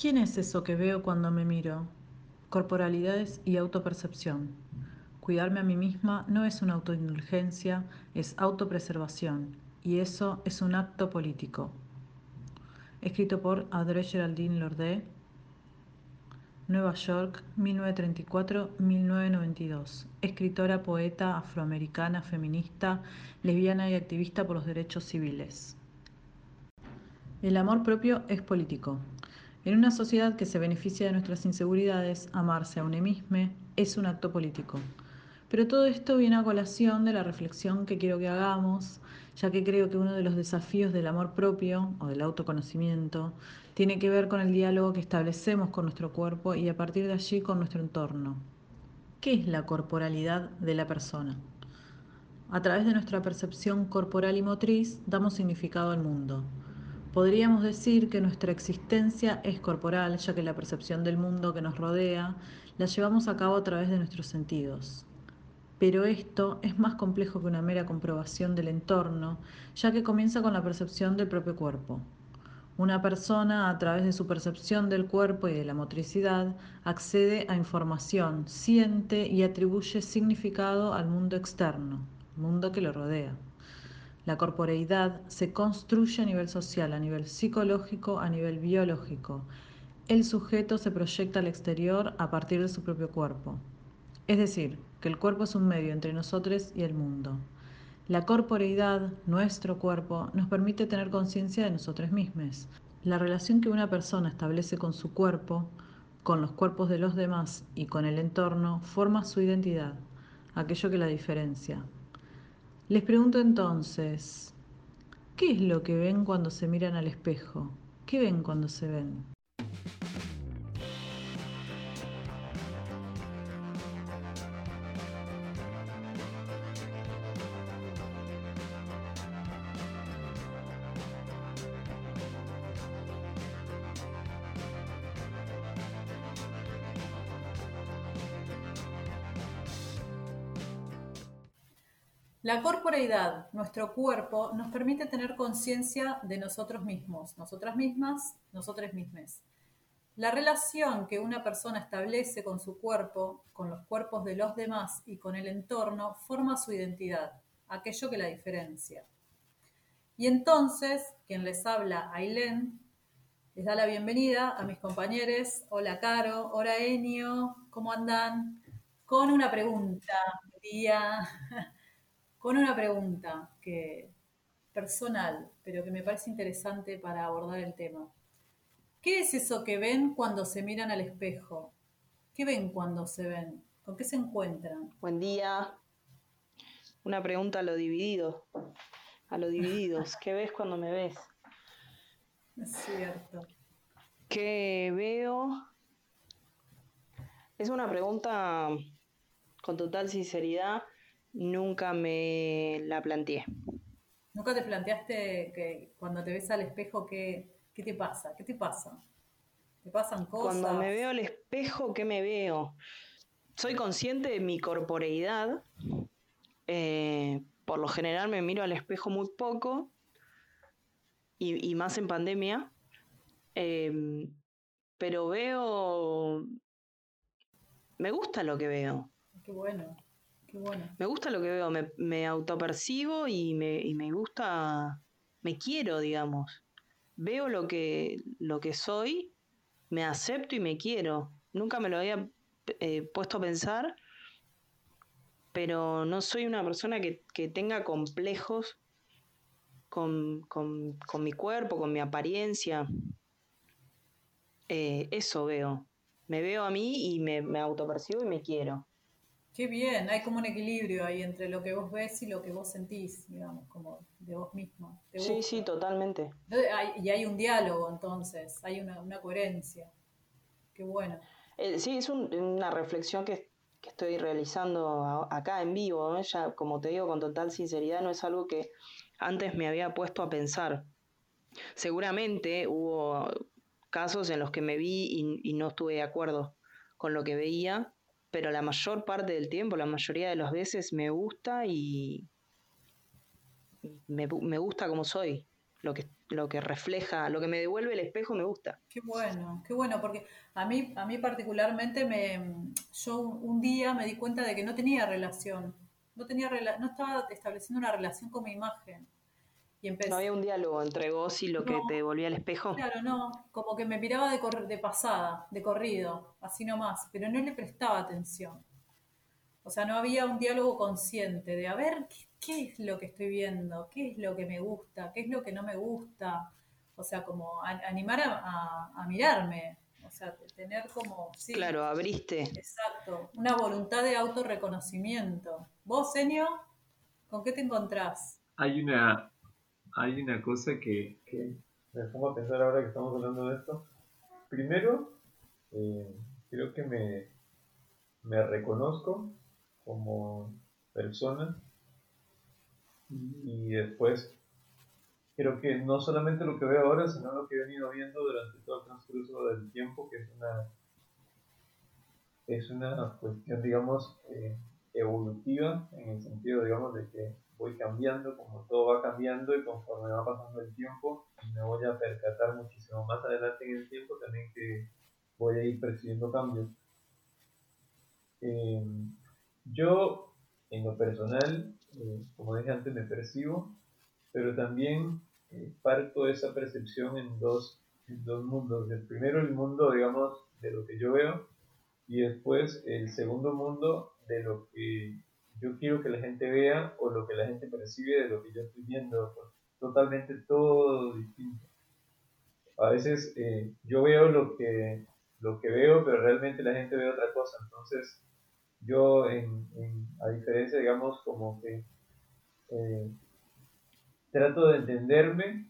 ¿Quién es eso que veo cuando me miro? Corporalidades y autopercepción. Cuidarme a mí misma no es una autoindulgencia, es autopreservación, y eso es un acto político. Escrito por Audrey Geraldine Lorde, Nueva York, 1934-1992. Escritora, poeta, afroamericana, feminista, lesbiana y activista por los derechos civiles. El amor propio es político. En una sociedad que se beneficia de nuestras inseguridades, amarse a un mismo es un acto político. Pero todo esto viene a colación de la reflexión que quiero que hagamos, ya que creo que uno de los desafíos del amor propio o del autoconocimiento tiene que ver con el diálogo que establecemos con nuestro cuerpo y a partir de allí con nuestro entorno. ¿Qué es la corporalidad de la persona? A través de nuestra percepción corporal y motriz damos significado al mundo. Podríamos decir que nuestra existencia es corporal, ya que la percepción del mundo que nos rodea la llevamos a cabo a través de nuestros sentidos. Pero esto es más complejo que una mera comprobación del entorno, ya que comienza con la percepción del propio cuerpo. Una persona, a través de su percepción del cuerpo y de la motricidad, accede a información, siente y atribuye significado al mundo externo, mundo que lo rodea. La corporeidad se construye a nivel social, a nivel psicológico, a nivel biológico. El sujeto se proyecta al exterior a partir de su propio cuerpo. Es decir, que el cuerpo es un medio entre nosotros y el mundo. La corporeidad, nuestro cuerpo, nos permite tener conciencia de nosotros mismos. La relación que una persona establece con su cuerpo, con los cuerpos de los demás y con el entorno forma su identidad, aquello que la diferencia. Les pregunto entonces, ¿qué es lo que ven cuando se miran al espejo? ¿Qué ven cuando se ven? La corporeidad, nuestro cuerpo, nos permite tener conciencia de nosotros mismos, nosotras mismas, nosotros mismos. La relación que una persona establece con su cuerpo, con los cuerpos de los demás y con el entorno forma su identidad, aquello que la diferencia. Y entonces, quien les habla, Ailén, les da la bienvenida a mis compañeros. Hola Caro, hola Enio, ¿cómo andan? Con una pregunta, día con una pregunta que personal, pero que me parece interesante para abordar el tema. ¿Qué es eso que ven cuando se miran al espejo? ¿Qué ven cuando se ven? ¿Con qué se encuentran? Buen día. Una pregunta a lo dividido. A lo divididos. ¿Qué ves cuando me ves? Es cierto. ¿Qué veo? Es una pregunta con total sinceridad Nunca me la planteé. ¿Nunca te planteaste que cuando te ves al espejo, qué, qué te pasa? ¿Qué te pasa? ¿Te pasan cosas? Cuando me veo al espejo, ¿qué me veo? Soy consciente de mi corporeidad. Eh, por lo general me miro al espejo muy poco y, más en pandemia. Em, pero veo... Me gusta lo que veo. Qué bueno. Me gusta lo que veo, me, me autopercibo y me, y me gusta, me quiero, digamos. Veo lo que, lo que soy, me acepto y me quiero. Nunca me lo había eh, puesto a pensar, pero no soy una persona que, tenga complejos con, mi cuerpo, con mi apariencia. Eh, eso veo. Me veo a mí y me, me autopercibo y me quiero. Qué bien, hay como un equilibrio ahí entre lo que vos ves y lo que vos sentís, digamos, como de vos mismo. Sí, sí, totalmente. y hay un diálogo entonces, hay una, coherencia. Qué bueno. Eh, sí, es una reflexión que, estoy realizando acá en vivo, ya como te digo con total sinceridad, no es algo que antes me había puesto a pensar. Seguramente hubo casos en los que me vi y no estuve de acuerdo con lo que veía, pero la mayor parte del tiempo, la mayoría de las veces me gusta y me, gusta como soy, lo que, lo que refleja, lo que me devuelve el espejo me gusta. Qué bueno, qué bueno, porque a mí, a mí particularmente me, yo un día me di cuenta de que no tenía relación, no tenía no estaba estableciendo una relación con mi imagen. Y no había un diálogo entre vos y lo que te devolvía el espejo. Claro, no, como que me miraba de, de pasada, de corrido, así nomás, pero no le prestaba atención. O sea, no había un diálogo consciente de a ver qué, es lo que estoy viendo, qué es lo que me gusta, qué es lo que no me gusta. O sea, como animar a, mirarme. O sea, tener como... claro, abriste. Exacto. Una voluntad de autorreconocimiento. ¿Vos, Senio? ¿Con qué te encontrás? Hay una, hay una cosa que, me pongo a pensar ahora que estamos hablando de esto. Primero, eh, creo que me, me reconozco como persona y después creo que no solamente lo que veo ahora, sino lo que he venido viendo durante todo el transcurso del tiempo, que es una, es una cuestión, digamos, eh, evolutiva, en el sentido, digamos, de que voy cambiando, como todo va cambiando y conforme va pasando el tiempo, me voy a percatar muchísimo más adelante en el tiempo también que voy a ir percibiendo cambios. Eh, yo, en lo personal, eh, como dije antes, me percibo, pero también eh, parto esa percepción en dos, en dos mundos. El primero, el mundo, digamos, de lo que yo veo, y después el segundo mundo de lo que yo quiero que la gente vea o lo que la gente percibe de lo que yo estoy viendo. Totalmente todo distinto. A veces eh, yo veo lo que, lo que veo, pero realmente la gente ve otra cosa. Entonces, yo, en, a diferencia, digamos, como que eh, trato de entenderme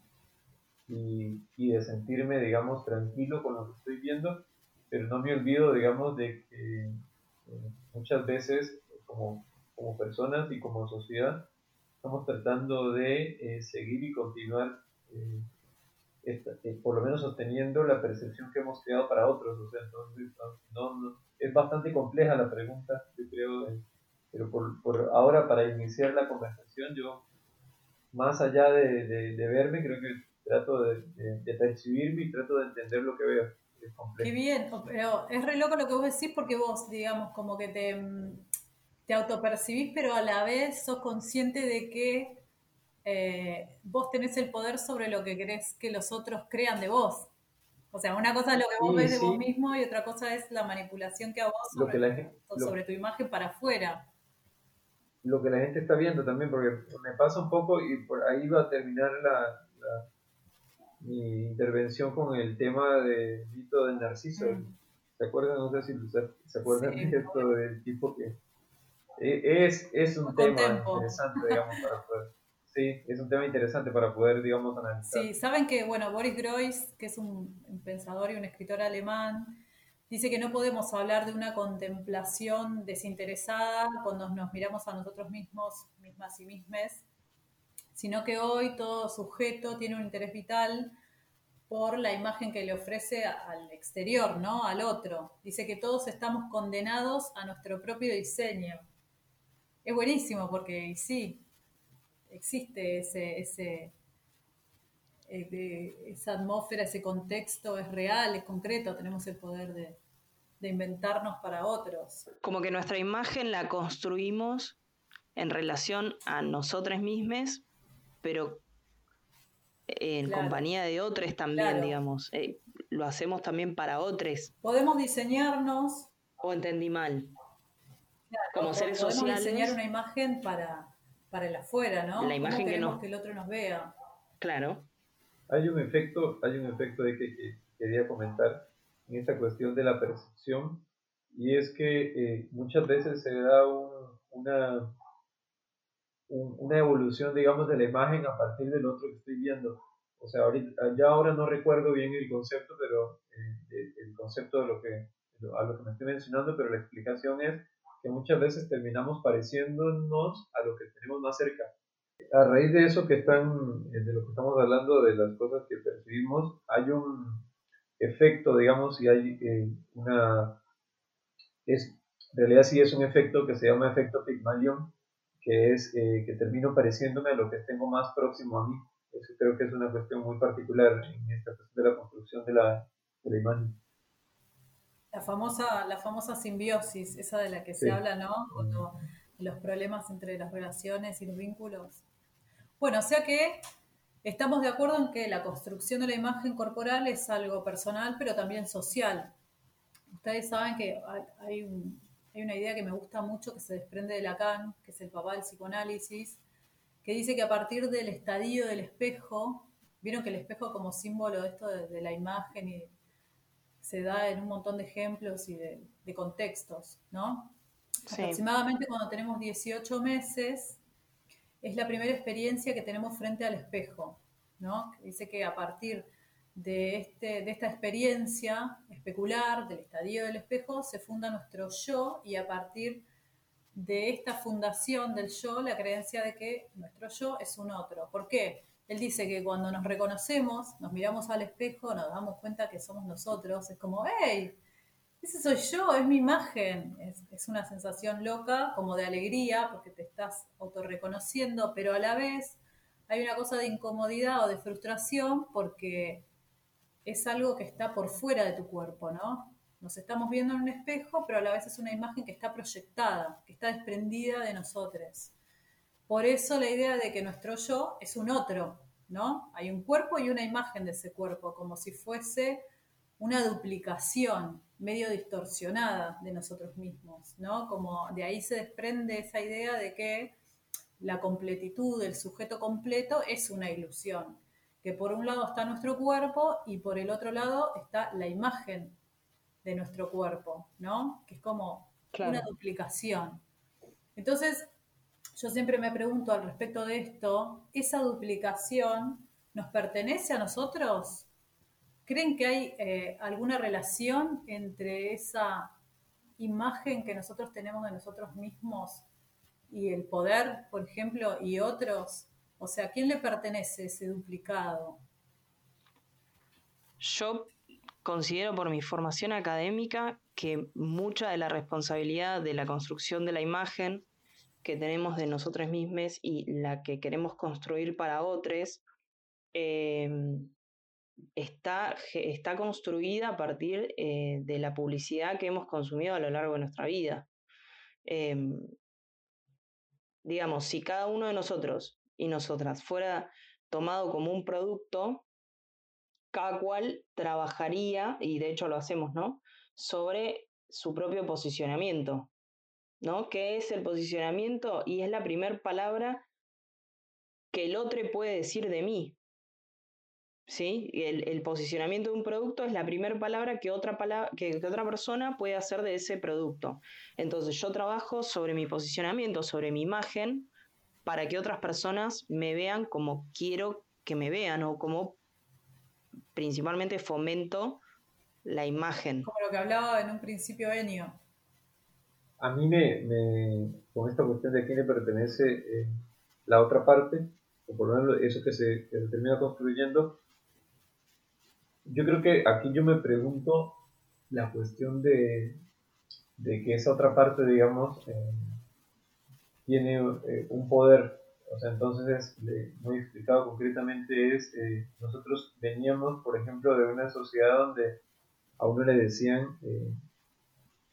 y, de sentirme, digamos, tranquilo con lo que estoy viendo, pero no me olvido, digamos, de que eh, muchas veces como, como, personas y como sociedad estamos tratando de eh, seguir y continuar por lo menos sosteniendo la percepción que hemos creado para otros. O sea, entonces, no es bastante compleja la pregunta, yo creo, eh, pero por, por, ahora para iniciar la conversación yo, más allá de, de, verme, creo que trato de, de, percibirme y trato de entender lo que veo. Qué bien, pero es re loco lo que vos decís porque vos, digamos, como que te, te autopercibís, pero a la vez sos consciente de que eh, vos tenés el poder sobre lo que querés que los otros crean de vos. O sea, una cosa es lo que vos ves de vos mismo y otra cosa es la manipulación que a vos sobre, sobre tu imagen para afuera. Lo que la gente está viendo también, porque me pasa un poco y por ahí va a terminar la, mi intervención con el tema de Vito del Narciso. Mm. ¿Se acuerdan? No sé si se, acuerdan de esto del tipo que es, es un tema interesante, digamos, para poder Sí, es un tema interesante para poder, digamos, analizar. Sí, saben que, bueno, Boris Groys, que es un, pensador y un escritor alemán, dice que no podemos hablar de una contemplación desinteresada cuando nos miramos a nosotros mismos, mismas y mismes, sino que hoy todo sujeto tiene un interés vital por la imagen que le ofrece al exterior, ¿no? Al otro. Dice que todos estamos condenados a nuestro propio diseño. Es buenísimo porque sí, existe ese, ese eh, esa atmósfera, ese contexto es real, es concreto, tenemos el poder de, inventarnos para otros. Como que nuestra imagen la construimos en relación a nosotras mismas, pero en compañía de otros también, digamos. Eh, lo hacemos también para otros. Podemos diseñarnos. O entendí mal. Como seres podemos sociales. diseñar una imagen para, para el afuera, ¿no? La imagen que, no... que el otro nos vea. Claro. Hay un efecto, hay un efecto de que, quería comentar en esta cuestión de la percepción y es que eh, muchas veces se da una, una evolución, digamos, de la imagen a partir del otro que estoy viendo. O sea, ahorita, ya ahora no recuerdo bien el concepto, pero eh, el concepto de lo que, a lo que me estoy mencionando, pero la explicación es que muchas veces terminamos pareciéndonos a lo que tenemos más cerca. A raíz de eso que están, eh, de lo que estamos hablando, de las cosas que percibimos, hay un efecto, digamos, y hay eh, una, es, en realidad sí es un efecto que se llama efecto Pygmalion, que es eh, que termino pareciéndome a lo que tengo más próximo a mí. Eso creo que es una cuestión muy particular en esta cuestión de la construcción de la, de la imagen. La famosa, la famosa simbiosis, esa de la que se habla, ¿no? Cuando los problemas entre las relaciones y los vínculos. Bueno, o sea que estamos de acuerdo en que la construcción de la imagen corporal es algo personal, pero también social. Ustedes saben que hay, hay una idea que me gusta mucho que se desprende de Lacan, que es el papá del psicoanálisis, que dice que a partir del estadio del espejo, vieron que el espejo como símbolo de esto de, la imagen y se da en un montón de ejemplos y de, contextos, ¿no? Aproximadamente cuando tenemos 18 meses, es la primera experiencia que tenemos frente al espejo, ¿no? Dice que a partir de, este, de esta experiencia especular, del estadio del espejo, se funda nuestro yo y a partir de esta fundación del yo, la creencia de que nuestro yo es un otro. ¿Por qué? Él dice que cuando nos reconocemos, nos miramos al espejo, nos damos cuenta que somos nosotros, es como, hey, ese soy yo, es mi imagen. Es, es una sensación loca, como de alegría, porque te estás autorreconociendo, pero a la vez hay una cosa de incomodidad o de frustración porque es algo que está por fuera de tu cuerpo, ¿no? Nos estamos viendo en un espejo, pero a la vez es una imagen que está proyectada, que está desprendida de nosotros. Por eso la idea de que nuestro yo es un otro, ¿no? Hay un cuerpo y una imagen de ese cuerpo, como si fuese una duplicación medio distorsionada de nosotros mismos, ¿no? Como de ahí se desprende esa idea de que la completitud del sujeto completo es una ilusión, que por un lado está nuestro cuerpo y por el otro lado está la imagen de nuestro cuerpo, ¿no? Que es como una duplicación. Entonces, yo siempre me pregunto al respecto de esto, ¿esa duplicación nos pertenece a nosotros? ¿Creen que hay eh, alguna relación entre esa imagen que nosotros tenemos de nosotros mismos y el poder, por ejemplo, y otros? O sea, ¿a quién le pertenece ese duplicado? Yo considero por mi formación académica que mucha de la responsabilidad de la construcción de la imagen que tenemos de nosotros mismos y la que queremos construir para otros em, está, está construida a partir eh, de la publicidad que hemos consumido a lo largo de nuestra vida. Em, digamos, si cada uno de nosotros y nosotras fuera tomado como un producto, cada cual trabajaría, y de hecho lo hacemos, ¿no? Sobre su propio posicionamiento, ¿no? ¿Qué es el posicionamiento? Y es la primera palabra que el otro puede decir de mí. ¿Sí? El, posicionamiento de un producto es la primera palabra, que otra que, que otra persona puede hacer de ese producto. Entonces yo trabajo sobre mi posicionamiento, sobre mi imagen, para que otras personas me vean como quiero que me vean o como principalmente fomento la imagen. Como lo que hablaba en un principio Enio. A mí me, con esta cuestión de quién le pertenece eh, la otra parte, o por lo menos eso que se, termina construyendo, yo creo que aquí yo me pregunto la cuestión de, de que esa otra parte, digamos, eh, tiene eh, un poder o sea, entonces, muy explicado concretamente es, nosotros veníamos, por ejemplo, de una sociedad donde a uno le decían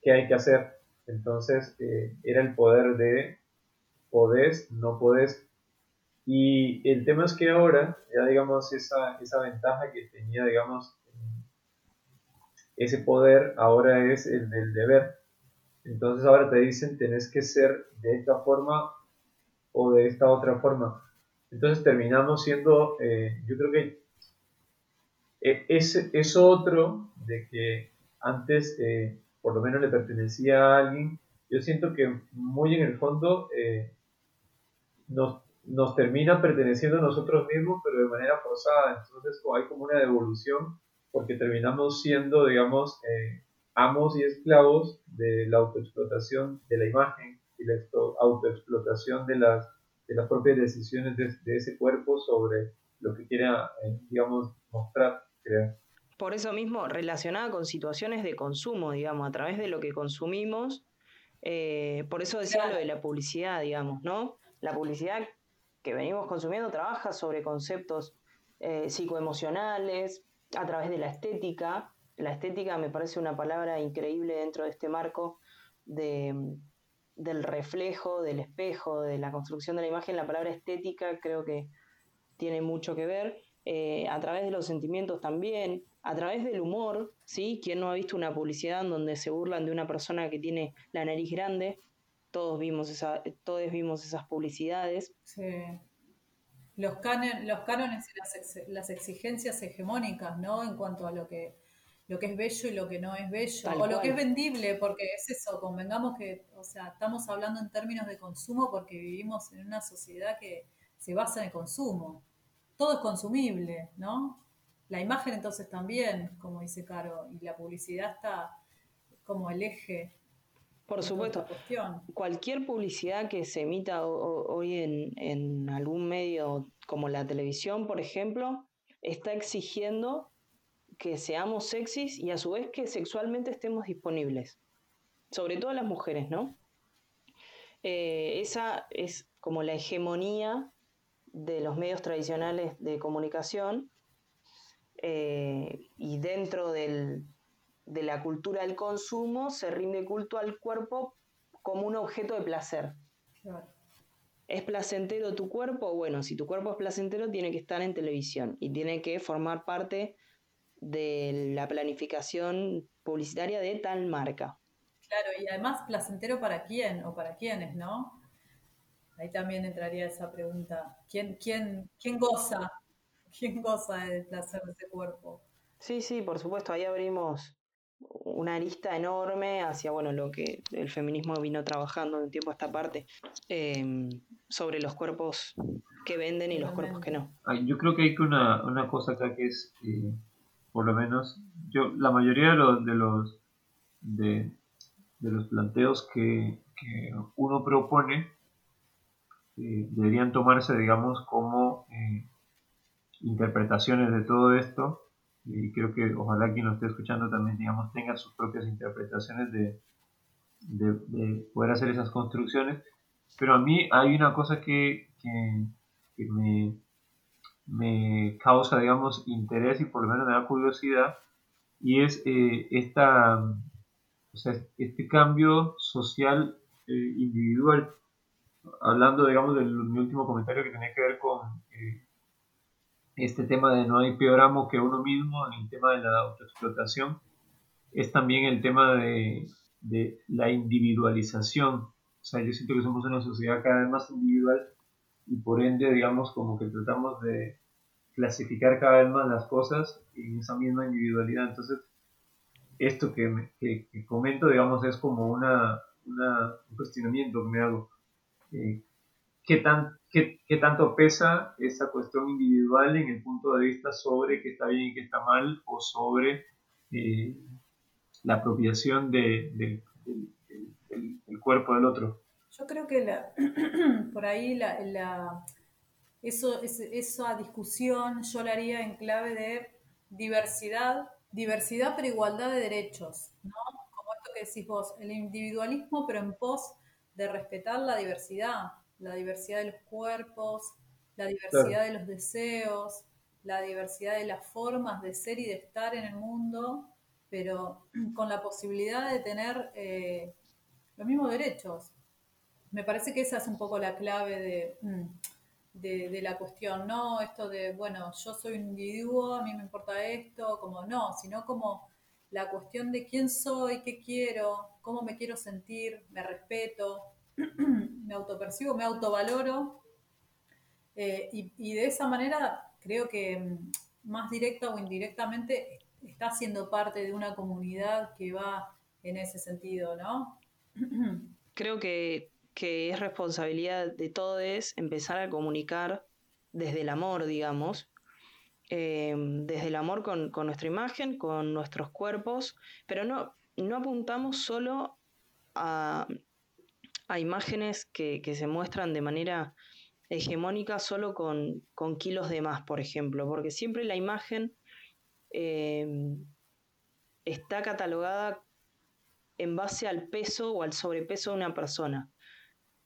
qué hay que hacer. Entonces, eh, era el poder de podés, no podés. Y el tema es que ahora, ya digamos, esa, esa ventaja que tenía, digamos, ese poder, ahora es el del deber. Entonces ahora te dicen, tenés que ser de esta forma o de esta otra forma. Entonces terminamos siendo, eh, yo creo que eh, es, otro de que antes eh, por lo menos le pertenecía a alguien, yo siento que muy en el fondo nos, nos termina perteneciendo a nosotros mismos, pero de manera forzada. Entonces hay como una devolución porque terminamos siendo, digamos, amos y esclavos de la autoexplotación de la imagen y la autoexplotación de las, de las propias decisiones de, ese cuerpo sobre lo que quiera, eh, digamos, mostrar, crear. Por eso mismo, relacionada con situaciones de consumo, digamos, a través de lo que consumimos, eh, por eso decía lo de la publicidad, digamos, ¿no? La publicidad que venimos consumiendo trabaja sobre conceptos eh, psicoemocionales, a través de la estética. La estética me parece una palabra increíble dentro de este marco de, del reflejo, del espejo, de la construcción de la imagen. La palabra estética creo que tiene mucho que ver. Eh, a través de los sentimientos también, a través del humor, ¿sí? ¿Quién no ha visto una publicidad en donde se burlan de una persona que tiene la nariz grande? Todos vimos, esa, todos vimos esas publicidades. Sí. Los, los cánones y las, exigencias hegemónicas, ¿no? En cuanto a lo que, lo que es bello y lo que no es bello, o lo que es vendible, porque es eso, convengamos que, o sea, estamos hablando en términos de consumo porque vivimos en una sociedad que se basa en el consumo todo es consumible, ¿no? La imagen entonces también, como dice Caro, y la publicidad está como el eje. Por supuesto, cualquier publicidad que se emita hoy en, en algún medio como la televisión, por ejemplo, está exigiendo que seamos sexys y a su vez que sexualmente estemos disponibles. Sobre todo las mujeres, ¿no? Eh, esa es como la hegemonía de los medios tradicionales de comunicación eh, y dentro de la cultura del consumo se rinde culto al cuerpo como un objeto de placer. ¿Es placentero tu cuerpo? Bueno, si tu cuerpo es placentero tiene que estar en televisión y tiene que formar parte de la planificación publicitaria de tal marca. Claro, y además placentero para quién o para quiénes, ¿no? Ahí también entraría esa pregunta. ¿Quién, quién, quién goza? ¿Quién goza del placer de ese cuerpo? Sí, sí, por supuesto. Ahí abrimos una arista enorme hacia bueno lo que el feminismo vino trabajando de un tiempo a esta parte em, sobre los cuerpos que venden y los cuerpos que no. Yo creo que hay que una, una cosa acá que es, eh, por lo menos, yo la mayoría de los de los, de, los planteos que, que uno propone eh, deberían tomarse, digamos, como eh, interpretaciones de todo esto. Y creo que ojalá quien nos esté escuchando también, digamos, tenga sus propias interpretaciones de, de, poder hacer esas construcciones. Pero a mí hay una cosa que, que, me, me, causa, digamos, interés y por lo menos me da curiosidad, y es eh, esta, o sea, este cambio social individual hablando, digamos, de mi último comentario que tenía que ver con eh, este tema de no hay peor amo que uno mismo, en el tema de la autoexplotación, es también el tema de, de la individualización. O sea, yo siento que somos una sociedad cada vez más individual y por ende, digamos, como que tratamos de clasificar cada vez más las cosas en esa misma individualidad. Entonces, esto que, que, que comento, digamos, es como una, un cuestionamiento que me hago eh, ¿qué, tan, qué, tanto pesa esa cuestión individual en el punto de vista sobre qué está bien y qué está mal o sobre eh, la apropiación de, del cuerpo del otro? Yo creo que por ahí la, la, eso, esa discusión yo la haría en clave de diversidad, diversidad pero igualdad de derechos, ¿no? Como esto que decís vos, el individualismo pero en pos de respetar la diversidad, la diversidad de los cuerpos, la diversidad de los deseos, la diversidad de las formas de ser y de estar en el mundo, pero con la posibilidad de tener eh, los mismos derechos. Me parece que esa es un poco la clave mm, de, de, la cuestión, no esto de, bueno, yo soy un individuo, a mí me importa esto, como no, sino como la cuestión de quién soy, qué quiero, cómo me quiero sentir, me respeto, me autopercibo, me autovaloro. Eh, y, de esa manera creo que mm, más directa o indirectamente está siendo parte de una comunidad que va en ese sentido, ¿no? creo que, es responsabilidad de todos empezar a comunicar desde el amor, digamos, eh, desde el amor con, con, nuestra imagen, con nuestros cuerpos, pero no, no apuntamos solo a, a imágenes que, se muestran de manera hegemónica solo con, kilos de más, por ejemplo, porque siempre la imagen em, está catalogada en base al peso o al sobrepeso de una persona.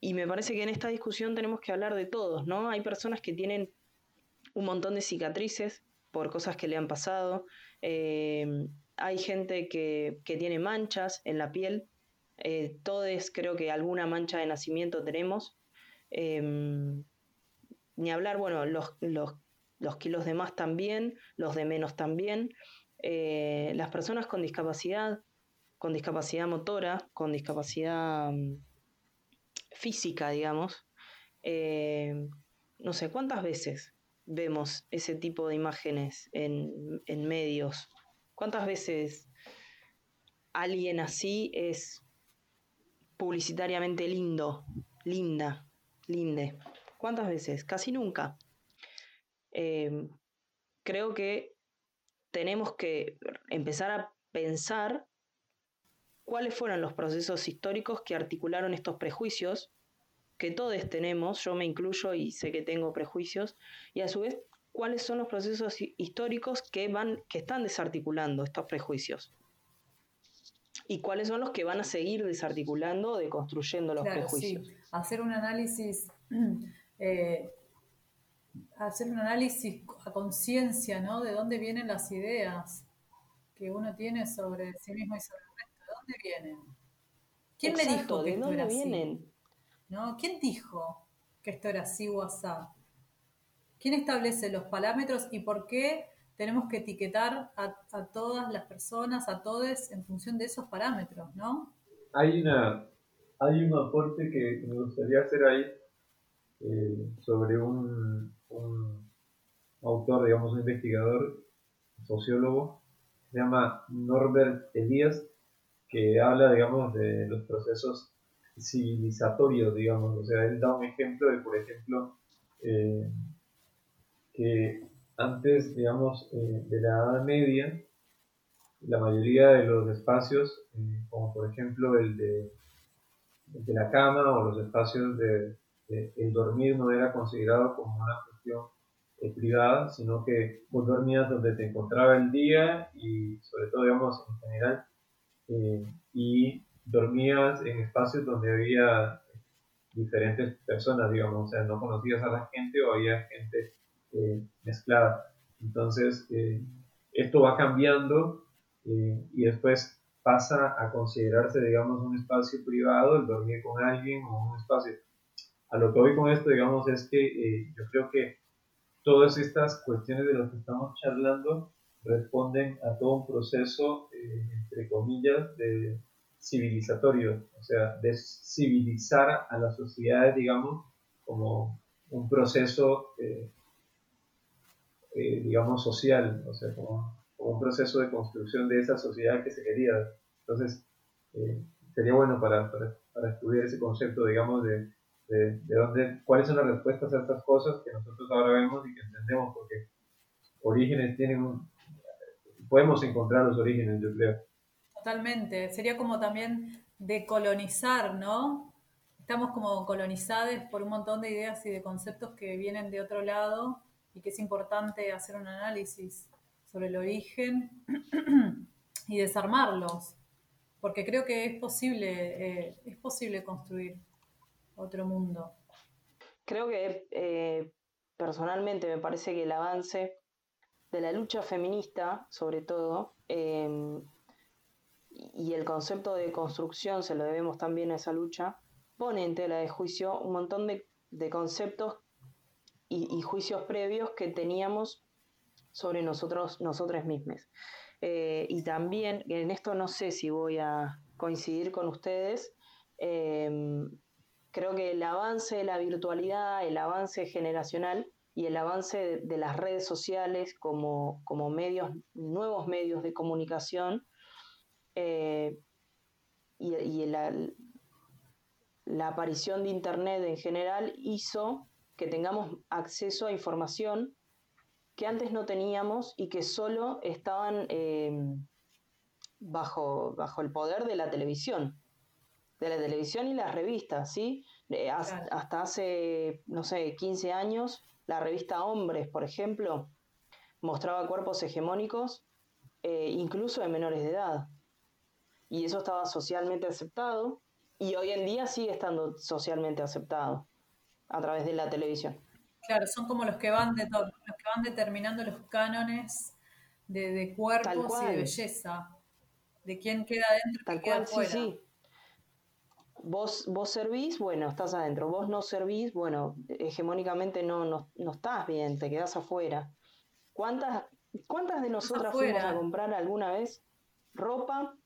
y me parece que en esta discusión tenemos que hablar de todos, ¿no? Hay personas que tienen un montón de cicatrices por cosas que le han pasado. Eh, hay gente que, tiene manchas en la piel. Eh, todos creo que alguna mancha de nacimiento tenemos. Em, ni hablar, bueno, los, los, kilos de más también, los de menos también. Eh, las personas con discapacidad, con discapacidad motora, con discapacidad mm, física, digamos, no sé, ¿cuántas veces vemos ese tipo de imágenes en, en medios? ¿Cuántas veces alguien así es publicitariamente lindo, linda, linde? ¿Cuántas veces? Casi nunca. Eh, creo que tenemos que empezar a pensar cuáles fueron los procesos históricos que articularon estos prejuicios, que todos tenemos, yo me incluyo y sé que tengo prejuicios, y a su vez cuáles son los procesos históricos que, van, que están desarticulando estos prejuicios. Y cuáles son los que van a seguir desarticulando, deconstruyendo los prejuicios. Hacer un análisis, eh, hacer un análisis a conciencia, ¿no? De dónde vienen las ideas que uno tiene sobre sí mismo y sobre dónde vienen? ¿Quién me dijo que esto era así? ¿No? ¿Quién dijo que esto era así o ¿Quién establece los parámetros y por qué tenemos que etiquetar a, todas las personas, a todos, en función de esos parámetros, ¿no? Hay, una, hay un aporte que me gustaría hacer ahí eh, sobre un, un autor, digamos, un investigador, sociólogo, se llama Norbert Elias, que habla, digamos, de los procesos civilizatorios, digamos. O sea, él da un ejemplo de, por ejemplo, eh, que antes, digamos, eh, de la Edad Media, la mayoría de los espacios, eh, como por ejemplo el de, la cama o los espacios de, el dormir no era considerado como una cuestión privada, sino que vos dormías donde te encontraba el día y sobre todo, digamos, en general, y dormías en espacios donde había diferentes personas, digamos, o sea, no conocías a la gente o había gente eh, mezclada. Entonces, eh, esto va cambiando y después pasa a considerarse, digamos, un espacio privado, el dormir con alguien o un espacio. A lo que voy con esto, digamos, es que yo creo que todas estas cuestiones de las que estamos charlando responden a todo un proceso, eh, entre comillas, de civilizatorio, o sea, de civilizar a las sociedades, digamos, como un proceso, eh, eh, digamos, social, o sea, como, un proceso de construcción de esa sociedad que se quería. Entonces, sería bueno para, para, estudiar ese concepto, digamos, de, de, de dónde, cuáles son las respuestas a estas cosas que nosotros ahora vemos y que entendemos, porque orígenes tienen podemos encontrar los orígenes, yo creo. Totalmente, sería como también decolonizar, ¿no? Estamos como colonizados por un montón de ideas y de conceptos que vienen de otro lado y que es importante hacer un análisis sobre el origen y desarmarlos, porque creo que es posible, eh, es posible construir otro mundo. Creo que eh, personalmente me parece que el avance de la lucha feminista, sobre todo, em, y el concepto de construcción se lo debemos también a esa lucha, pone en tela de juicio un montón de, conceptos y, juicios previos que teníamos sobre nosotros, nosotras mismas. Eh, y también, en esto no sé si voy a coincidir con ustedes, em, creo que el avance de la virtualidad, el avance generacional, y el avance de, las redes sociales como, medios, nuevos medios de comunicación eh, y, la, la, aparición de Internet en general hizo que tengamos acceso a información que antes no teníamos y que solo estaban eh, bajo, bajo el poder de la televisión, de la televisión y las revistas, ¿sí? hasta hace, no sé, 15 años la revista Hombres, por ejemplo, mostraba cuerpos hegemónicos, eh, incluso de menores de edad. Y eso estaba socialmente aceptado, y hoy en día sigue estando socialmente aceptado a través de la televisión. Claro, son como los que van, de los que van determinando los cánones de, cuerpos y de belleza, de quién queda adentro y quién queda afuera. Sí, sí. Vos, vos servís, bueno, estás adentro. Vos no servís, bueno, hegemónicamente no, no, estás bien, te quedás afuera. ¿Cuántas, cuántas de nosotras fuimos a comprar alguna vez ropa,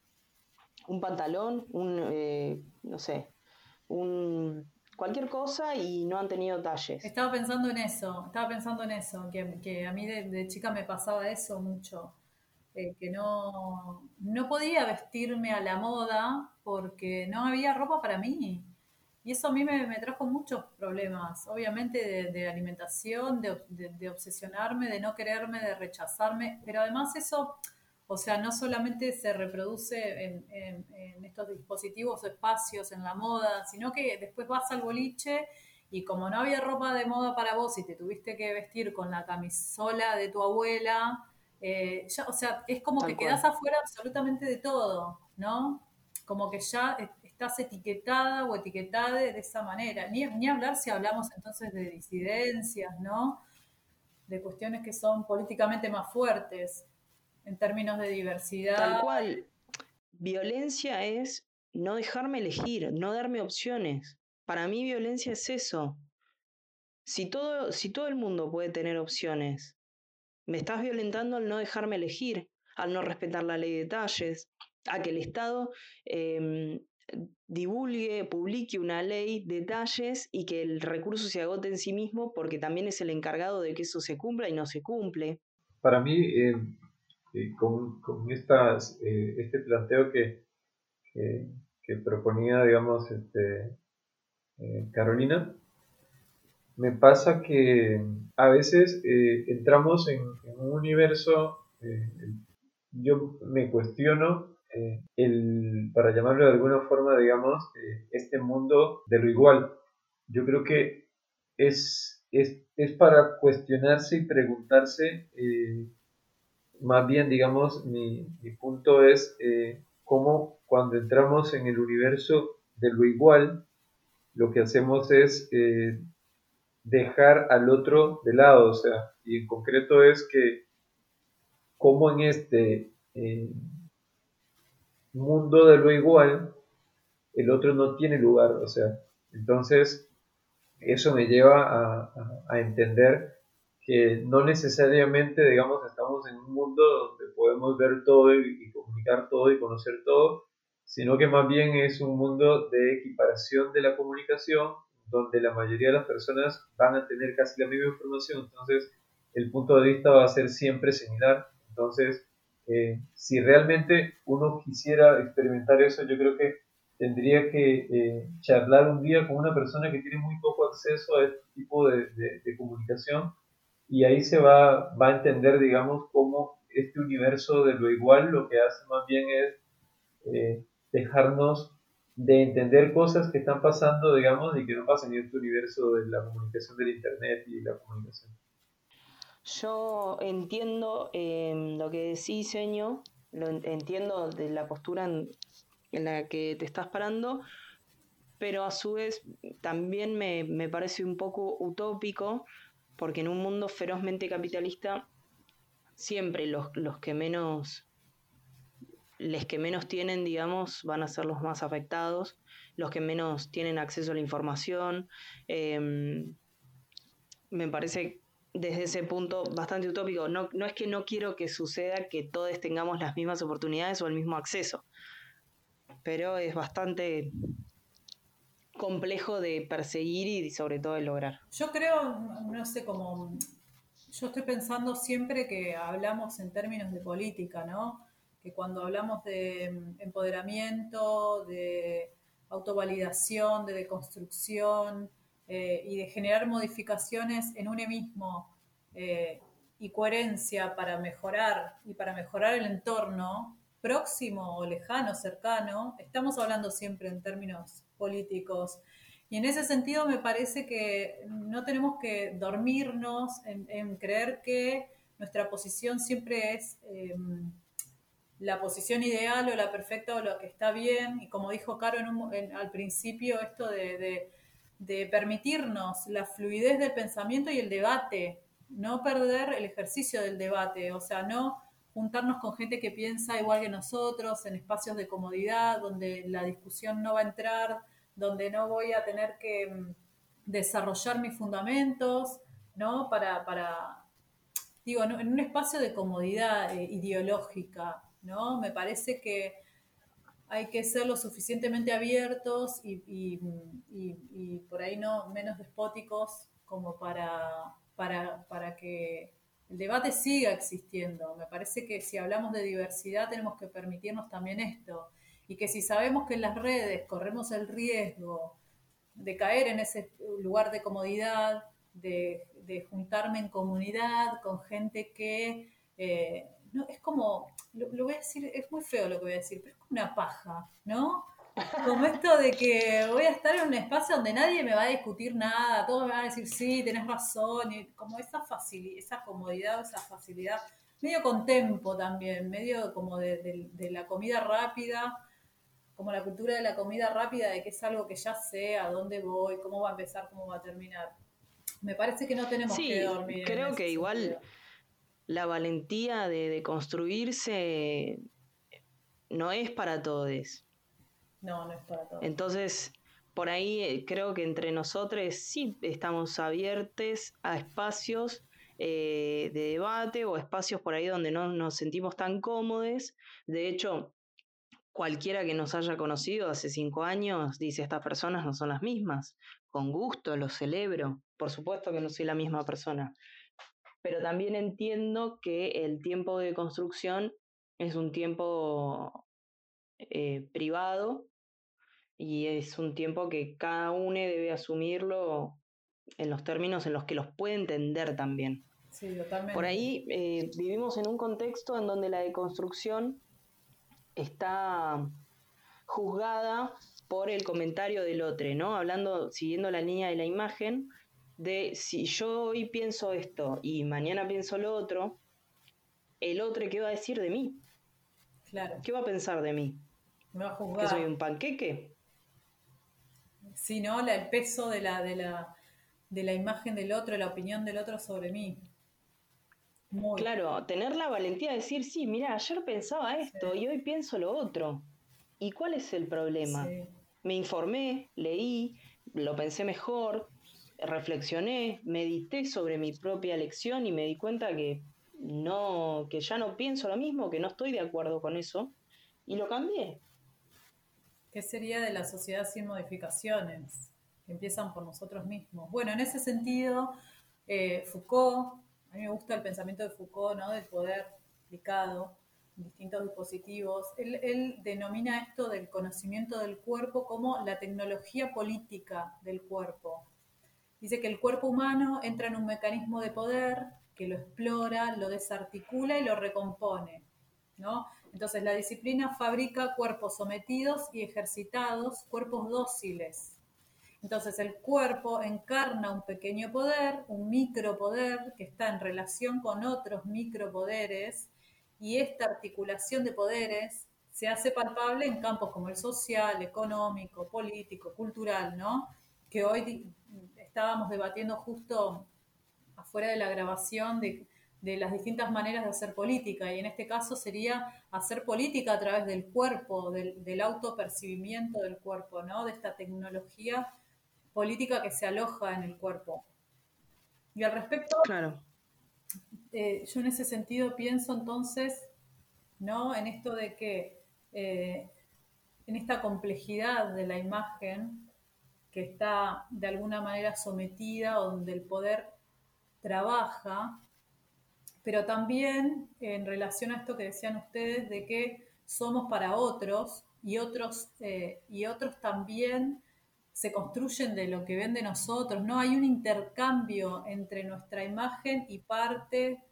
un pantalón, un, eh, no sé, un cualquier cosa y no han tenido talles. Estaba pensando en eso, estaba pensando en eso, que, a mí de, chica me pasaba eso mucho, eh, que no, no podía vestirme a la moda porque no había ropa para mí. Y eso a mí me, trajo muchos problemas, obviamente de, alimentación, de, de, obsesionarme, de no quererme, de rechazarme, pero además eso o sea, no solamente se reproduce en, estos dispositivos o espacios, en la moda, sino que después vas al boliche y como no había ropa de moda para vos y te tuviste que vestir con la camisola de tu abuela, eh, o sea, es como que quedás afuera absolutamente de todo, ¿no? Como que ya estás etiquetada o etiquetada de esa manera. Ni, ni hablar si hablamos entonces de disidencias, ¿no? De cuestiones que son políticamente más fuertes en términos de diversidad. Tal cual. Violencia es no dejarme elegir, no darme opciones. Para mí violencia es eso. Si todo, si todo el mundo puede tener opciones, me estás violentando al no dejarme elegir, al no respetar la ley de detalles, a que el Estado em, divulgue, publique una ley, detalles y que el recurso se agote en sí mismo porque también es el encargado de que eso se cumpla y no se cumple. Para mí, eh, eh, con, eh, este planteo que, proponía, digamos, este, eh, Carolina, me pasa que a veces entramos en, un universo, yo me cuestiono el, para llamarlo de alguna forma, digamos, este mundo de lo igual. Yo creo que es, es, es para cuestionarse y preguntarse más bien, digamos, mi, punto es eh, cómo cuando entramos en el universo de lo igual, lo que hacemos es eh, dejar al otro de lado, o sea, y en concreto es que como en este mundo de lo igual, el otro no tiene lugar, o sea, entonces eso me lleva a entender que no necesariamente, digamos, estamos en un mundo donde podemos ver todo y, comunicar todo y conocer todo, sino que más bien es un mundo de equiparación de la comunicación, donde la mayoría de las personas van a tener casi la misma información, entonces el punto de vista va a ser siempre similar. Entonces, eh, si realmente uno quisiera experimentar eso, yo creo que tendría que eh, charlar un día con una persona que tiene muy poco acceso a este tipo de, de comunicación y ahí se va, va a entender, digamos, cómo este universo de lo igual lo que hace más bien es eh, dejarnos de entender cosas que están pasando, digamos, y que no pasan en este universo de la comunicación del Internet y la comunicación. Yo entiendo em, lo que decís, Seño, lo entiendo de la postura en, en, la que te estás parando, pero a su vez también me, me parece un poco utópico porque en un mundo ferozmente capitalista, siempre los, que menos, los que menos tienen, digamos, van a ser los más afectados, los que menos tienen acceso a la información. Em, me parece desde ese punto bastante utópico. No, no es que no quiero que suceda que todos tengamos las mismas oportunidades o el mismo acceso, pero es bastante complejo de perseguir y sobre todo de lograr. Yo creo, no sé cómo, yo estoy pensando siempre que hablamos en términos de política, ¿no? Que cuando hablamos de empoderamiento, de autovalidación, de deconstrucción eh, y de generar modificaciones en uno mismo eh, y coherencia para mejorar y para mejorar el entorno próximo o lejano, cercano, estamos hablando siempre en términos políticos. Y en ese sentido me parece que no tenemos que dormirnos en, creer que nuestra posición siempre es em, la posición ideal o la perfecta o lo que está bien, y como dijo Caro al principio, esto de, de, permitirnos la fluidez del pensamiento y el debate, no perder el ejercicio del debate, o sea, no juntarnos con gente que piensa igual que nosotros, en espacios de comodidad, donde la discusión no va a entrar, donde no voy a tener que mm, desarrollar mis fundamentos, ¿no? Para, para digo, en un espacio de comodidad eh, ideológica, ¿no? Me parece que hay que ser lo suficientemente abiertos y, por ahí no menos despóticos como para, para, que el debate siga existiendo. Me parece que si hablamos de diversidad tenemos que permitirnos también esto. Y que si sabemos que en las redes corremos el riesgo de caer en ese lugar de comodidad, de, juntarme en comunidad con gente que eh, no, es como, lo, voy a decir, es muy feo lo que voy a decir, pero es como una paja, ¿no? Como esto de que voy a estar en un espacio donde nadie me va a discutir nada, todos me van a decir, sí, tenés razón, y como esa facilidad, esa comodidad, esa facilidad, medio con tempo también, medio como de, la comida rápida, como la cultura de la comida rápida, de que es algo que ya sé a dónde voy, cómo va a empezar, cómo va a terminar. Me parece que no tenemos que dormir. Creo que igual la valentía de, construirse no es para todos. No, no es para todos. Entonces, por ahí eh, creo que entre nosotros sí estamos abiertos a espacios eh, de debate o espacios por ahí donde no nos sentimos tan cómodos. De hecho, cualquiera que nos haya conocido hace cinco años dice, estas personas no son las mismas. Con gusto, lo celebro. Por supuesto que no soy la misma persona pero también entiendo que el tiempo de construcción es un tiempo eh, privado y es un tiempo que cada uno debe asumirlo en los términos en los que los puede entender también. Sí, totalmente. Por ahí eh, vivimos en un contexto en donde la deconstrucción está juzgada por el comentario del otro, ¿no? Hablando, siguiendo la línea de la imagen, de si yo hoy pienso esto y mañana pienso lo otro, el otro qué va a decir de mí. Claro. ¿Qué va a pensar de mí? Me va a juzgar. ¿Que soy un panqueque? Sí, ¿no? el peso de la, de, la, de la imagen del otro, la opinión del otro sobre mí. Claro, tener la valentía de decir, sí, mira, ayer pensaba esto y hoy pienso lo otro. ¿Y cuál es el problema? Me informé, leí, lo pensé mejor, reflexioné, medité sobre mi propia elección y me di cuenta que no, que ya no pienso lo mismo, que no estoy de acuerdo con eso, y lo cambié. ¿Qué sería de la sociedad sin modificaciones? Que empiezan por nosotros mismos. Bueno, en ese sentido, eh, Foucault, a mí me gusta el pensamiento de Foucault, ¿no? Del poder aplicado en distintos dispositivos. Él, él denomina esto del conocimiento del cuerpo como la tecnología política del cuerpo Dice que el cuerpo humano entra en un mecanismo de poder que lo explora, lo desarticula y lo recompone. ¿no? Entonces la disciplina fabrica cuerpos sometidos y ejercitados, cuerpos dóciles. Entonces el cuerpo encarna un pequeño poder, un micropoder que está en relación con otros micropoderes y esta articulación de poderes se hace palpable en campos como el social, económico, político, cultural, ¿no? Que hoy estábamos debatiendo justo afuera de la grabación de, las distintas maneras de hacer política, y en este caso sería hacer política a través del cuerpo, del, autopercibimiento del cuerpo, ¿no? de esta tecnología política que se aloja en el cuerpo. Y al respecto, claro. Eh, yo en ese sentido pienso entonces, ¿no? En esto de que eh, en esta complejidad de la imagen, que está de alguna manera sometida, donde el poder trabaja, pero también en relación a esto que decían ustedes de que somos para otros y otros, eh, y otros también se construyen de lo que ven de nosotros, ¿no? Hay un intercambio entre nuestra imagen y parte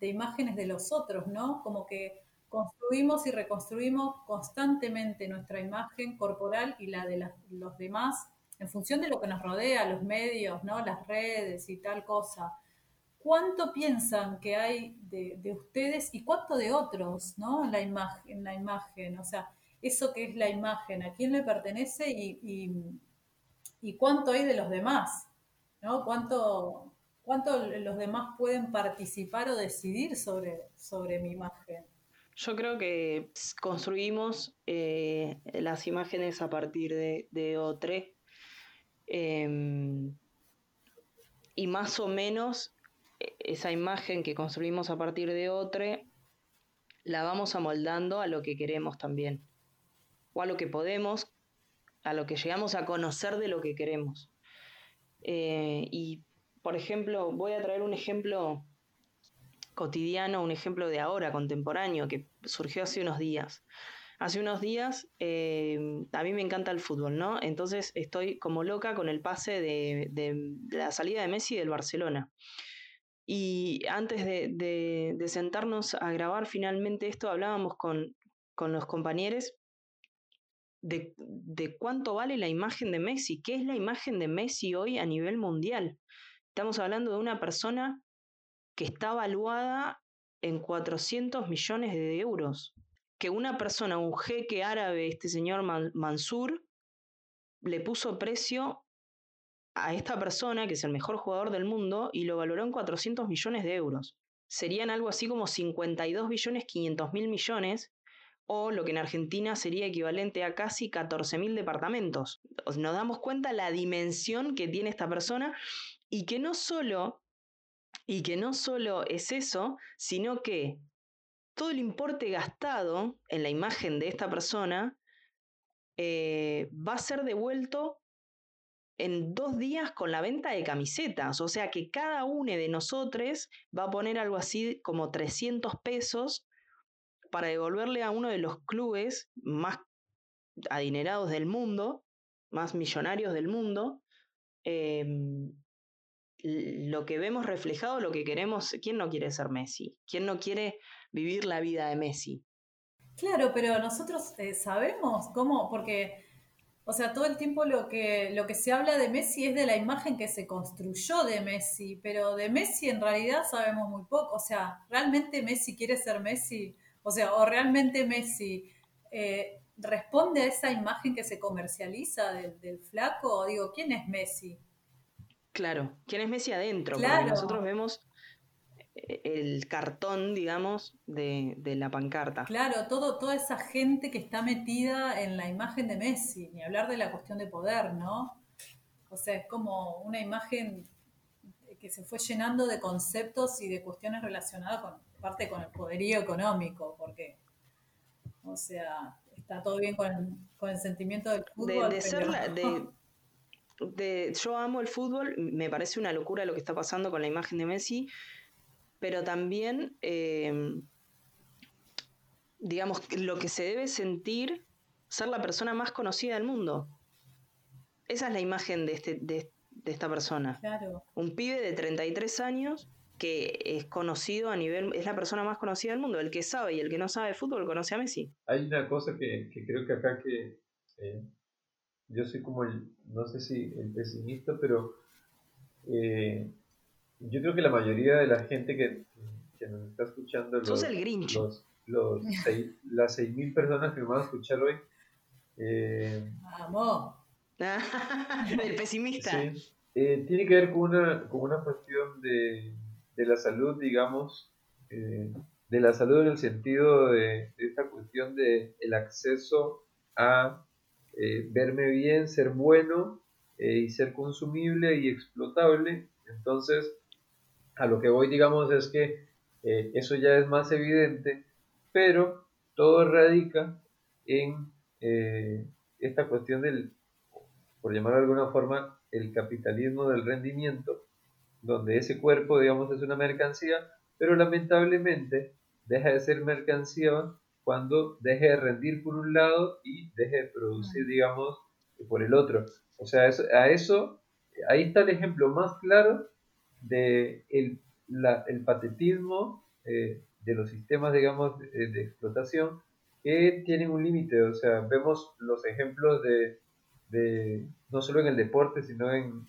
de imágenes de los otros, ¿no? Como que construimos y reconstruimos constantemente nuestra imagen corporal y la de los demás en función de lo que nos rodea, los medios, ¿no? las redes y tal cosa. ¿Cuánto piensan que hay de, ustedes y cuánto de otros, ¿no? En la, imagen, la imagen, o sea, eso que es la imagen, a quién le pertenece y, y, cuánto hay de los demás, ¿no? ¿Cuánto, cuánto los demás pueden participar o decidir sobre, sobre mi imagen? Yo creo que construimos eh, las imágenes a partir de, de O3 em, y más o menos esa imagen que construimos a partir de O3 la vamos amoldando a lo que queremos también o a lo que podemos, a lo que llegamos a conocer de lo que queremos. Eh, y, por ejemplo, voy a traer un ejemplo cotidiano, un ejemplo de ahora, contemporáneo, que surgió hace unos días. Hace unos días, eh, a mí me encanta el fútbol, ¿no? Entonces estoy como loca con el pase de, la salida de Messi del Barcelona. Y antes de, sentarnos a grabar finalmente esto, hablábamos con, con los compañeros de, de, cuánto vale la imagen de Messi, qué es la imagen de Messi hoy a nivel mundial. Estamos hablando de una persona que está valuada en 400 millones de euros. Que una persona, un jeque árabe, este señor Mansur, le puso precio a esta persona, que es el mejor jugador del mundo, y lo valoró en 400 millones de euros. Serían algo así como 52 billones 500 mil millones, o lo que en Argentina sería equivalente a casi 14 mil departamentos. Nos damos cuenta la dimensión que tiene esta persona y que no solo y que no solo es eso, sino que todo el importe gastado en la imagen de esta persona eh, va a ser devuelto en dos días con la venta de camisetas. O sea que cada uno de nosotros va a poner algo así como 300 pesos para devolverle a uno de los clubes más adinerados del mundo, más millonarios del mundo, em, lo que vemos reflejado, lo que queremos, ¿quién no quiere ser Messi? ¿Quién no quiere vivir la vida de Messi? Claro, pero nosotros eh, sabemos cómo, porque, o sea, todo el tiempo lo que, lo que se habla de Messi es de la imagen que se construyó de Messi, pero de Messi en realidad sabemos muy poco, o sea, ¿realmente Messi quiere ser Messi? O sea, ¿o realmente Messi eh, responde a esa imagen que se comercializa del, del flaco? O digo, ¿quién es Messi? Claro, ¿quién es Messi adentro? Porque nosotros vemos el cartón, digamos, de, la pancarta. Claro, todo, toda esa gente que está metida en la imagen de Messi, ni hablar de la cuestión de poder, ¿no? O sea, es como una imagen que se fue llenando de conceptos y de cuestiones relacionadas con parte con el poderío económico, porque, o sea, está todo bien con, el sentimiento del fútbol. De, ser de, yo amo el fútbol, me parece una locura lo que está pasando con la imagen de Messi, pero también, em, digamos, lo que se debe sentir ser la persona más conocida del mundo. Esa es la imagen de, este, de, esta persona. Un pibe de 33 años que es conocido a nivel, es la persona más conocida del mundo. El que sabe y el que no sabe fútbol conoce a Messi. Hay una cosa que, creo que acá que eh, yo soy como el, no sé si el pesimista, pero eh, yo creo que la mayoría de la gente que, nos está escuchando, los, el los, los las 6.000 personas que nos van a escuchar hoy, eh, Vamos. el pesimista. Eh, tiene que ver con una, con una cuestión de, de la salud, digamos, de la salud en el sentido de, de esta cuestión de el acceso a eh, verme bien, ser bueno eh, y ser consumible y explotable. Entonces, a lo que voy, digamos, es que eh, eso ya es más evidente, pero todo radica en esta cuestión del, por llamarlo de alguna forma, el capitalismo del rendimiento, donde ese cuerpo, digamos, es una mercancía, pero lamentablemente deja de ser mercancía cuando deje de rendir por un lado y deje de producir, digamos, por el otro. O sea, a eso, ahí está el ejemplo más claro de el, patetismo eh, de los sistemas, digamos, de, explotación que tienen un límite. O sea, vemos los ejemplos de, de, no solo en el deporte, sino en,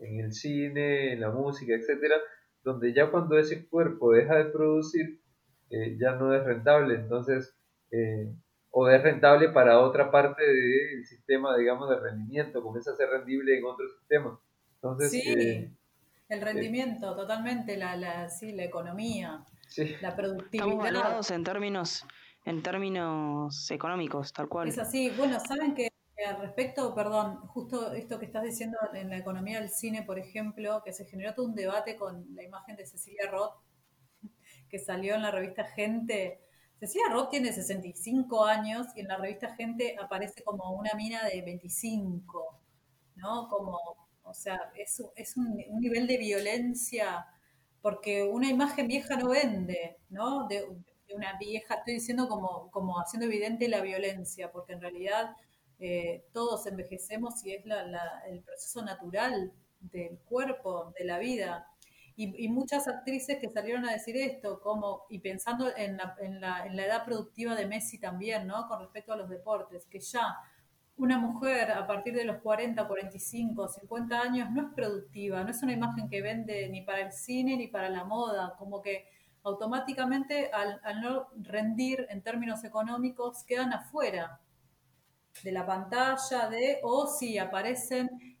en el cine, en la música, etcétera, donde ya cuando ese cuerpo deja de producir, eh, ya no es rentable, entonces, eh, o es rentable para otra parte del sistema, digamos, de rendimiento, comienza a ser rendible en otro sistema. Entonces, sí, eh, el rendimiento, totalmente, la, la, sí, la economía, la productividad. Estamos valorados en términos, en términos económicos, tal cual. Es así, bueno, saben que al respecto, perdón, justo esto que estás diciendo en la economía del cine, por ejemplo, que se generó todo un debate con la imagen de Cecilia Roth, que salió en la revista Gente. Cecilia Roth tiene 65 años y en la revista Gente aparece como una mina de 25, ¿no? Como, o sea, es, es un, nivel de violencia, porque una imagen vieja no vende, ¿no? De, una vieja, estoy diciendo como, como haciendo evidente la violencia, porque en realidad eh, todos envejecemos y es el proceso natural del cuerpo, de la vida. Y, muchas actrices que salieron a decir esto, como, y pensando en la, en, la, en la, edad productiva de Messi también, ¿no? Con respecto a los deportes, que ya una mujer a partir de los 40, 45, 50 años no es productiva, no es una imagen que vende ni para el cine ni para la moda, como que automáticamente al, no rendir en términos económicos quedan afuera de la pantalla, de, o si aparecen,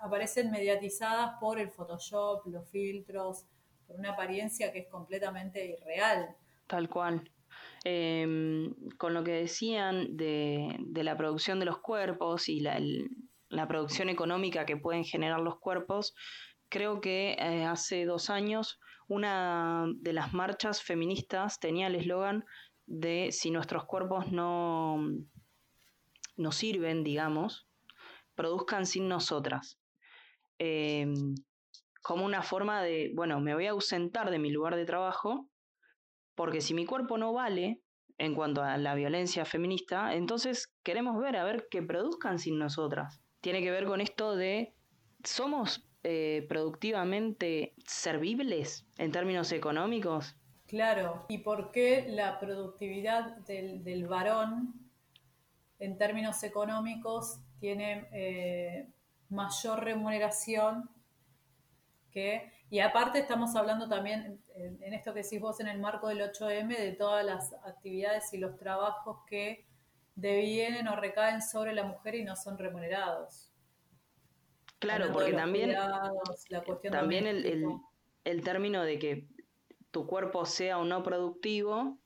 aparecen mediatizadas por el Photoshop, los filtros, por una apariencia que es completamente irreal. Tal cual. Em, con lo que decían de, la producción de los cuerpos y la, producción económica que pueden generar los cuerpos, creo que eh, hace dos años una de las marchas feministas tenía el eslogan de si nuestros cuerpos no, nos sirven, digamos, produzcan sin nosotras. Em, como una forma de, bueno, me voy a ausentar de mi lugar de trabajo, porque si mi cuerpo no vale en cuanto a la violencia feminista, entonces queremos ver a ver que produzcan sin nosotras. Tiene que ver con esto de, ¿somos eh, productivamente servibles en términos económicos? Claro, ¿y por qué la productividad del, varón en términos económicos tiene eh, mayor remuneración que, y aparte estamos hablando también en, esto que decís vos en el marco del 8M, de todas las actividades y los trabajos que devienen o recaen sobre la mujer y no son remunerados. Claro, porque también, también el, el, término de que tu cuerpo sea o no productivo,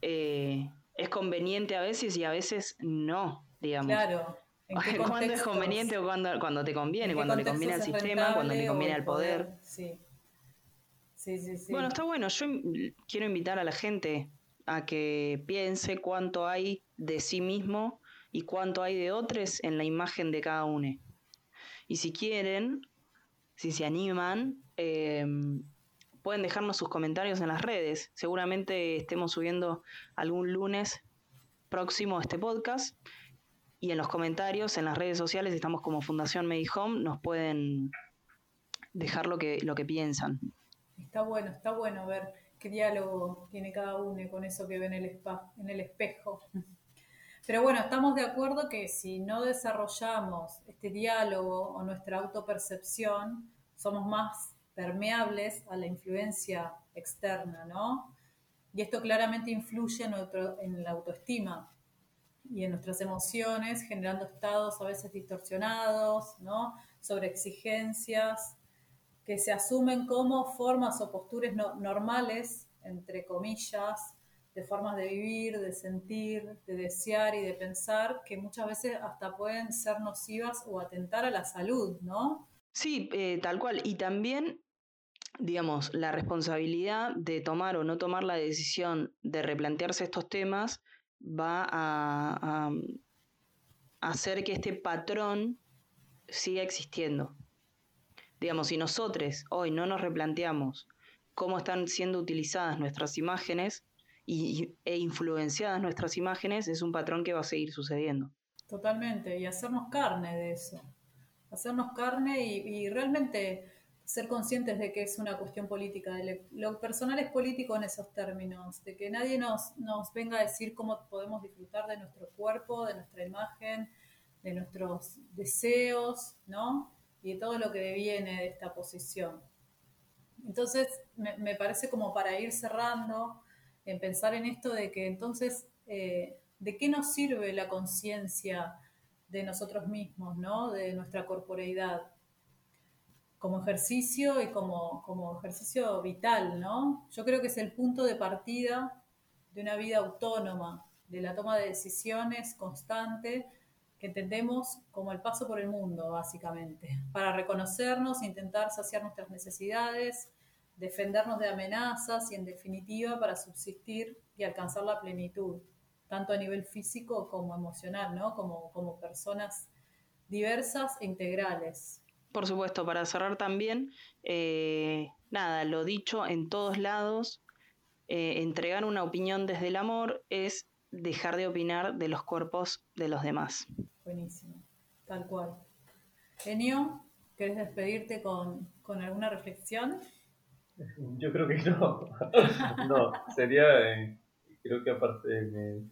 eh, es conveniente a veces y a veces no, digamos. Claro. ¿Cuándo es conveniente o cuando, cuando te conviene? Cuando le conviene al sistema, cuando le conviene al poder. Sí. Sí. Bueno, está bueno. Yo quiero invitar a la gente a que piense cuánto hay de sí mismo y cuánto hay de otros en la imagen de cada uno. Y si quieren, si se animan, eh, pueden dejarnos sus comentarios en las redes. Seguramente estemos subiendo algún lunes próximo este podcast. Y en los comentarios, en las redes sociales, estamos como Fundación Medihome, nos pueden dejar lo que, lo que piensan. Está bueno, está bueno ver qué diálogo tiene cada uno con eso que ve en el, espejo. Pero bueno, estamos de acuerdo que si no desarrollamos este diálogo o nuestra autopercepción, somos más permeables a la influencia externa, ¿no? Y esto claramente influye en, en la autoestima y en nuestras emociones, generando estados a veces distorsionados, ¿no? Sobre exigencias que se asumen como formas o posturas normales, entre comillas, de formas de vivir, de sentir, de desear y de pensar, que muchas veces hasta pueden ser nocivas o atentar a la salud, ¿no? Sí, eh, tal cual. Y también digamos, la responsabilidad de tomar o no tomar la decisión de replantearse estos temas va a, hacer que este patrón siga existiendo. Digamos, si nosotros hoy no nos replanteamos cómo están siendo utilizadas nuestras imágenes y, e influenciadas nuestras imágenes, es un patrón que va a seguir sucediendo. Totalmente, y hacernos carne de eso. Hacernos carne y realmente ser conscientes de que es una cuestión política. Lo personal es político en esos términos, de que nadie nos, nos venga a decir cómo podemos disfrutar de nuestro cuerpo, de nuestra imagen, de nuestros deseos, ¿no? Y de todo lo que viene de esta posición. Entonces, me, parece como para ir cerrando, en pensar en esto de que entonces, eh, ¿de qué nos sirve la conciencia de nosotros mismos, ¿no? de nuestra corporeidad? como ejercicio y como, como ejercicio vital, ¿no? Yo creo que es el punto de partida de una vida autónoma, de la toma de decisiones constante que entendemos como el paso por el mundo, básicamente, para reconocernos, intentar saciar nuestras necesidades, defendernos de amenazas y, en definitiva, para subsistir y alcanzar la plenitud, tanto a nivel físico como emocional, ¿no? Como, como personas diversas e integrales. Por supuesto, para cerrar también, eh, nada, lo dicho en todos lados, eh, entregar una opinión desde el amor es dejar de opinar de los cuerpos de los demás. Buenísimo, tal cual. Genio, ¿querés despedirte con, alguna reflexión? Yo creo que no. no, sería, eh, creo que aparte, me,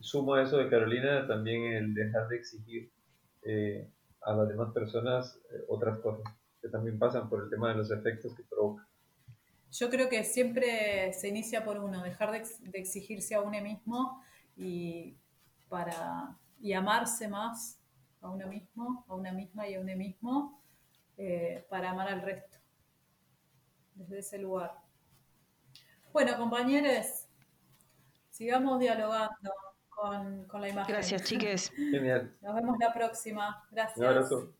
sumo a eso de Carolina, también el dejar de exigir eh, a las demás personas eh, otras cosas que también pasan por el tema de los efectos que provoca. Yo creo que siempre se inicia por uno, dejar de, exigirse a uno mismo y, para, y amarse más a uno mismo, a una misma y a uno mismo, eh, para amar al resto, desde ese lugar. Bueno, compañeros, sigamos dialogando con, con la imagen. Gracias, chiques. Genial. Nos vemos la próxima. Gracias. Un abrazo.